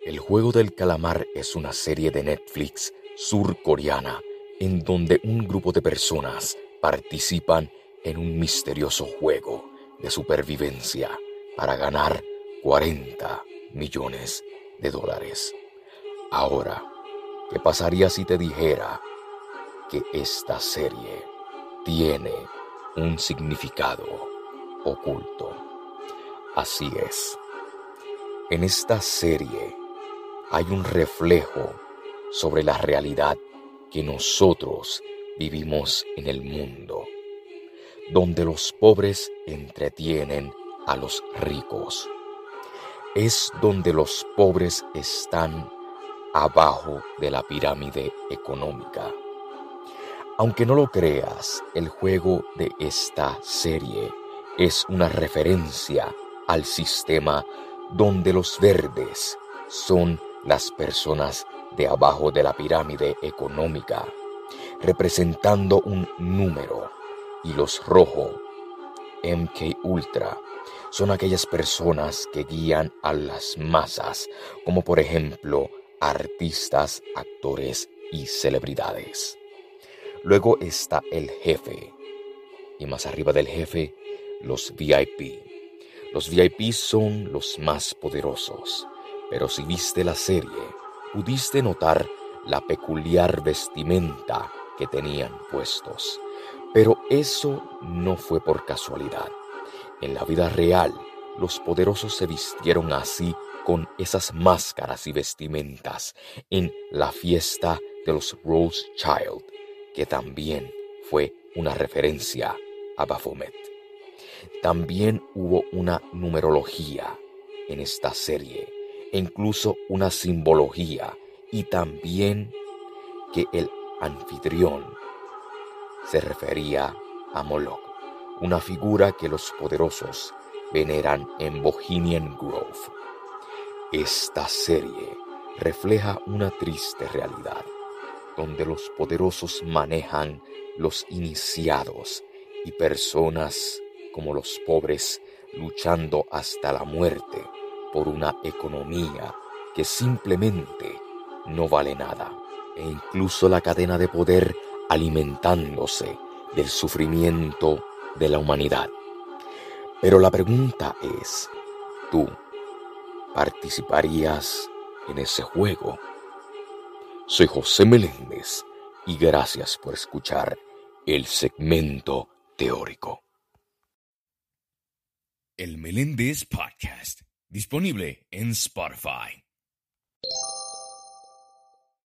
El juego del calamar es una serie de Netflix surcoreana en donde un grupo de personas participan en un misterioso juego de supervivencia para ganar 40 millones de dólares. Ahora, ¿qué pasaría si te dijera que esta serie tiene un significado oculto? Así es. En esta serie hay un reflejo sobre la realidad que nosotros vivimos en el mundo, donde los pobres entretienen a los ricos. Es donde los pobres están abajo de la pirámide económica. Aunque no lo creas, el juego de esta serie es una referencia al sistema donde los verdes son las personas de abajo de la pirámide económica, representando un número, y los rojos, MK Ultra, son aquellas personas que guían a las masas, como por ejemplo artistas, actores y celebridades. Luego está el jefe, y más arriba del jefe, los VIP. Los VIP son los más poderosos, pero si viste la serie, pudiste notar la peculiar vestimenta que tenían puestos. Pero eso no fue por casualidad. En la vida real, los poderosos se vistieron así con esas máscaras y vestimentas en la fiesta de los Rothschild, que también fue una referencia a Baphomet. También hubo una numerología en esta serie incluso una simbología y también que el anfitrión se refería a Moloch, una figura que los poderosos veneran en Bohemian Grove. Esta serie refleja una triste realidad, donde los poderosos manejan los iniciados y personas como los pobres luchando hasta la muerte por una economía que simplemente no vale nada, e incluso la cadena de poder alimentándose del sufrimiento de la humanidad. Pero la pregunta es, ¿tú participarías en ese juego? Soy José Meléndez y gracias por escuchar el segmento teórico. El Meléndez Podcast Disponible en Spotify.